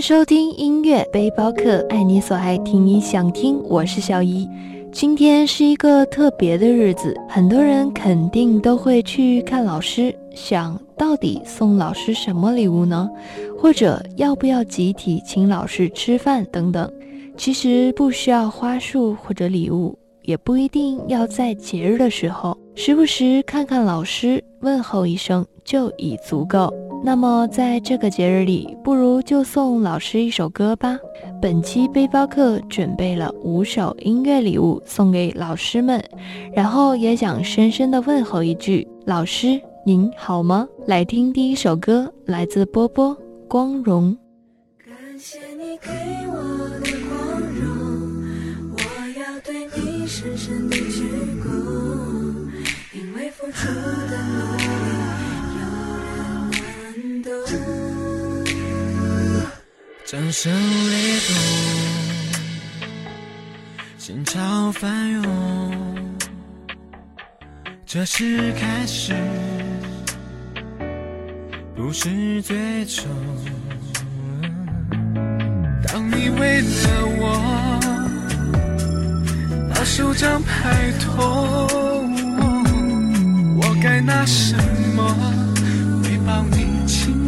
收听音乐背包客，爱你所爱，听你想听，我是小姨。今天是一个特别的日子，很多人肯定都会去看老师，想到底送老师什么礼物呢？或者要不要集体请老师吃饭等等？其实不需要花束或者礼物，也不一定要在节日的时候，时不时看看老师，问候一声就已足够。那么在这个节日里，不如就送老师一首歌吧。本期背包客准备了五首音乐礼物送给老师们，然后也想深深的问候一句：老师您好吗？来听第一首歌，来自波波《光荣》。感谢你给我的光荣，我要对你深深的鞠躬，因为付出的掌声雷动，心潮翻涌，这是开始，不是最终。当你为了我把手掌拍痛，我该拿什么回报你情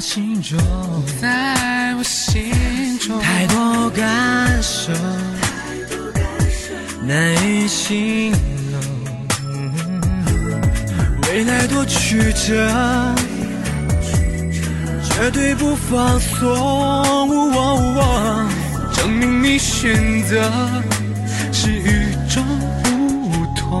心中，在我心中，太多感受，难以形容。未来多曲折，绝对不放松。证明你选择是与众不同。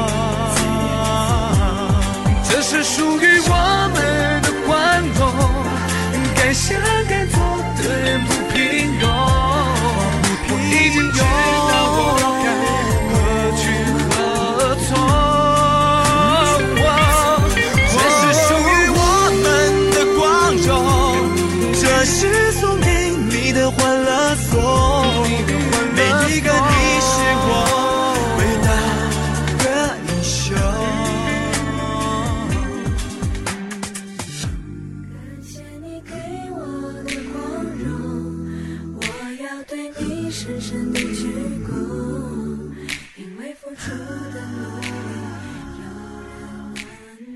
是属于我们。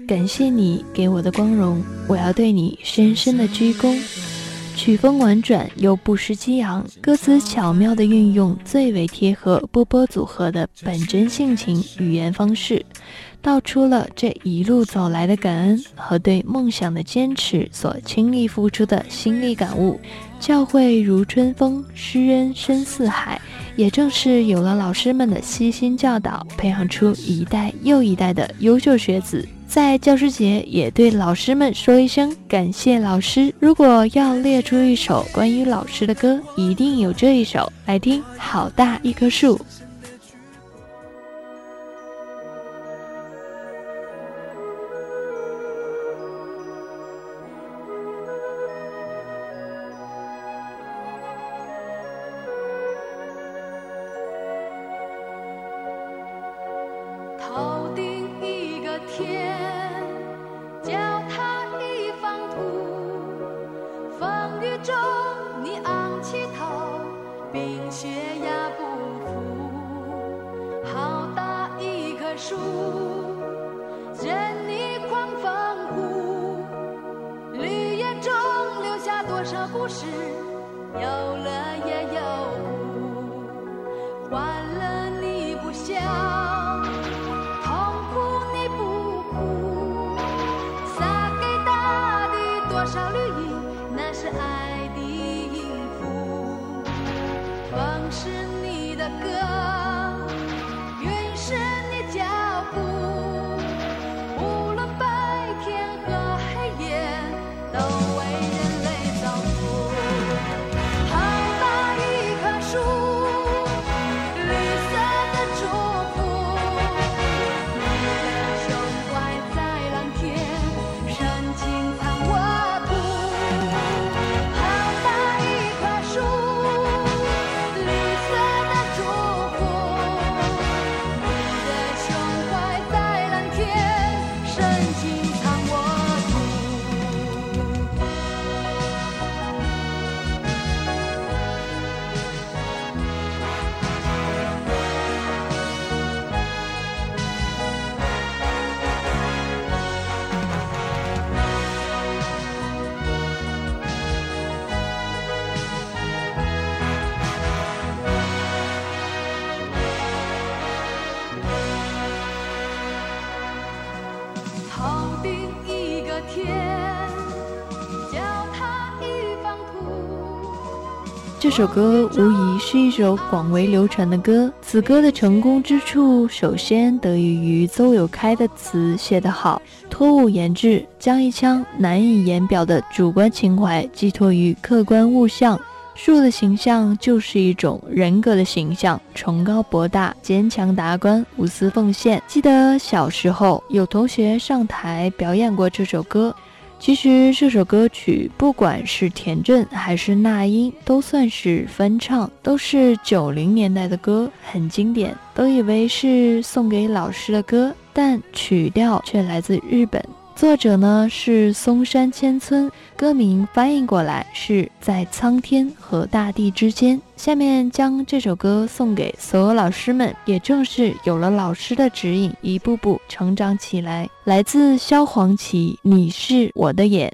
感谢你给我的光荣，我要对你深深的鞠躬。曲风婉转又不失激昂，歌词巧妙的运用最为贴合波波组合的本真性情语言方式，道出了这一路走来的感恩和对梦想的坚持所倾力付出的心力感悟。教诲如春风，师恩深似海。也正是有了老师们的悉心教导，培养出一代又一代的优秀学子，在教师节也对老师们说一声感谢老师。如果要列出一首关于老师的歌，一定有这一首。来听，好大一棵树。的故事有乐也有苦欢乐你不笑。这首歌无疑是一首广为流传的歌。此歌的成功之处，首先得益于邹友开的词写得好，托物言志，将一腔难以言表的主观情怀寄托于客观物象。树的形象就是一种人格的形象，崇高博大，坚强达观，无私奉献。记得小时候有同学上台表演过这首歌。其实这首歌曲，不管是田震还是那英，都算是翻唱，都是九零年代的歌，很经典。都以为是送给老师的歌，但曲调却来自日本。作者呢是松山千村，歌名翻译过来是在苍天和大地之间。下面将这首歌送给所有老师们，也正是有了老师的指引，一步步成长起来。来自萧煌奇，你是我的眼。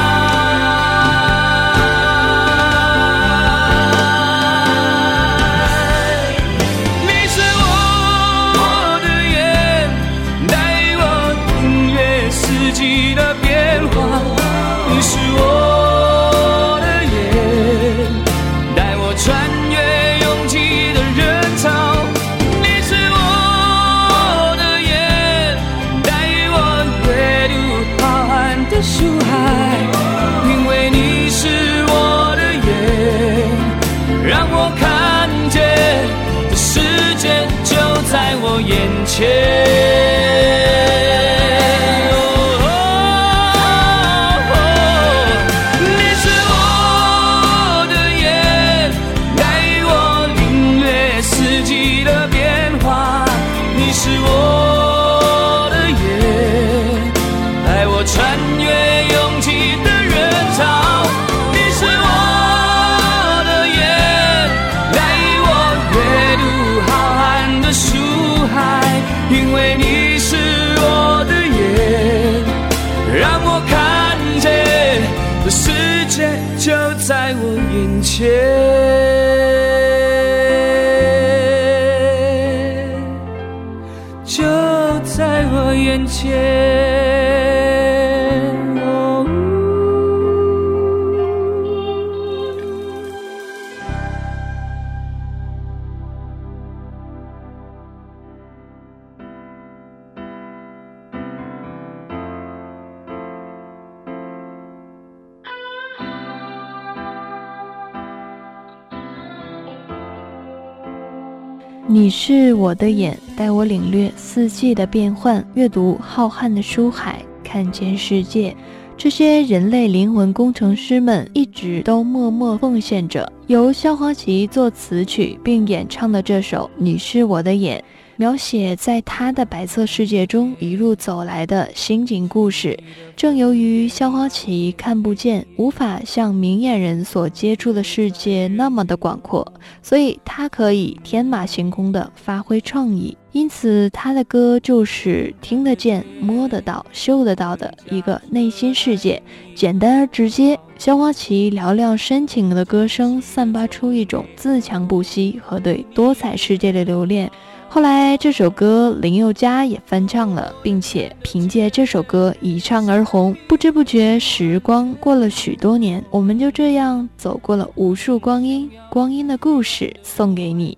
眼你是我的眼，让我看见这世界就在我眼前。就在我眼前。你是我的眼，带我领略四季的变换，阅读浩瀚的书海，看见世界。这些人类灵魂工程师们一直都默默奉献着。由萧煌奇作词曲并演唱的这首《你是我的眼》，描写在他的白色世界中一路走来的心境故事。正由于萧煌奇看不见，无法像明眼人所接触的世界那么的广阔，所以他可以天马行空地发挥创意。因此，他的歌就是听得见、摸得到、嗅得到的一个内心世界，简单而直接。萧煌奇嘹亮深情的歌声散发出一种自强不息和对多彩世界的留恋。后来，这首歌林宥嘉也翻唱了，并且凭借这首歌一唱而红。不知不觉，时光过了许多年，我们就这样走过了无数光阴，光阴的故事送给你。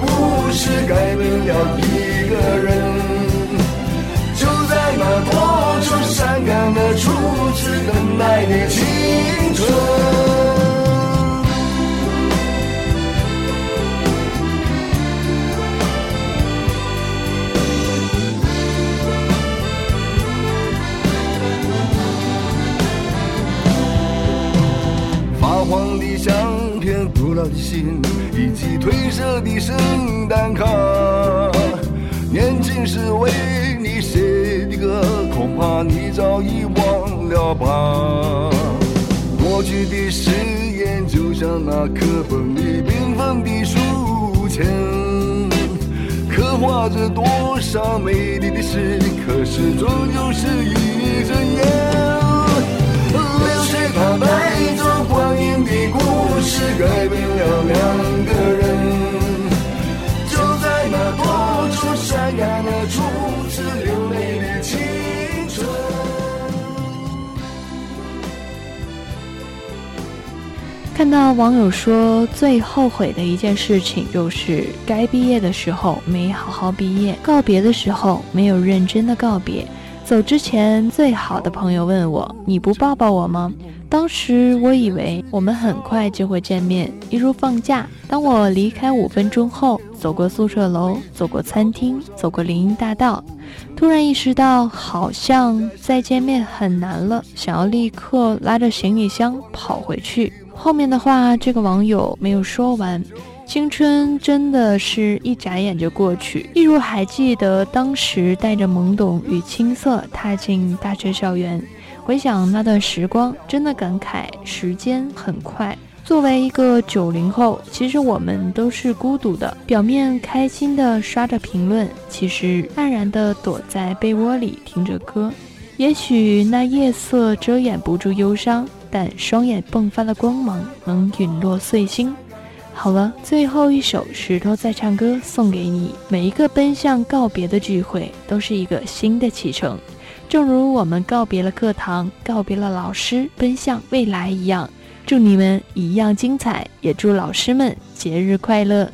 故事，改变了一个人。就在那多愁善感的初次等待的青那课本里缤纷的书签，刻画着多少美丽的诗，可是终究是一阵看到网友说，最后悔的一件事情就是该毕业的时候没好好毕业，告别的时候没有认真的告别。走之前，最好的朋友问我：“你不抱抱我吗？”当时我以为我们很快就会见面，一如放假。当我离开五分钟后，走过宿舍楼，走过餐厅，走过林荫大道，突然意识到好像再见面很难了，想要立刻拉着行李箱跑回去。后面的话，这个网友没有说完。青春真的是一眨眼就过去，一如还记得当时带着懵懂与青涩踏进大学校园，回想那段时光，真的感慨时间很快。作为一个九零后，其实我们都是孤独的，表面开心的刷着评论，其实黯然的躲在被窝里听着歌。也许那夜色遮掩不住忧伤，但双眼迸发的光芒能陨落碎星。好了，最后一首《石头在唱歌》送给你。每一个奔向告别的聚会，都是一个新的启程。正如我们告别了课堂，告别了老师，奔向未来一样。祝你们一样精彩，也祝老师们节日快乐！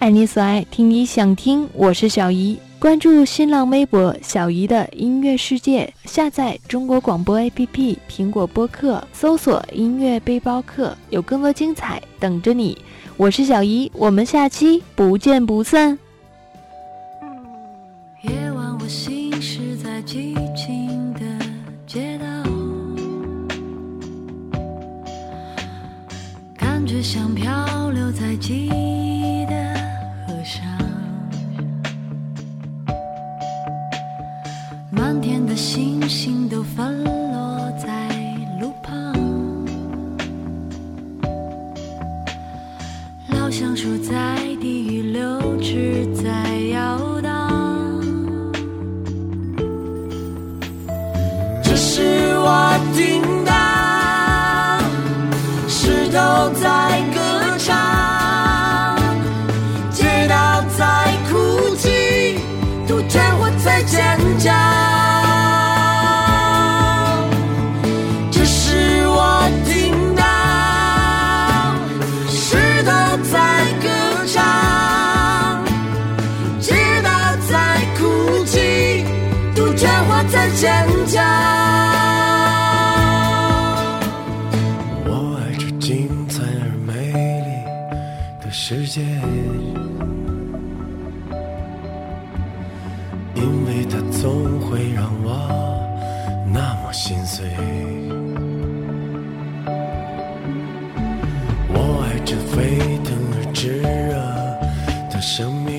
爱你所爱，听你想听。我是小姨，关注新浪微博“小姨的音乐世界”，下载中国广播 APP、苹果播客，搜索“音乐背包客”，有更多精彩等着你。我是小姨，我们下期不见不散。夜晚，我行驶在寂静的街道，感觉像漂流在记忆我爱这沸腾而炙热的生命，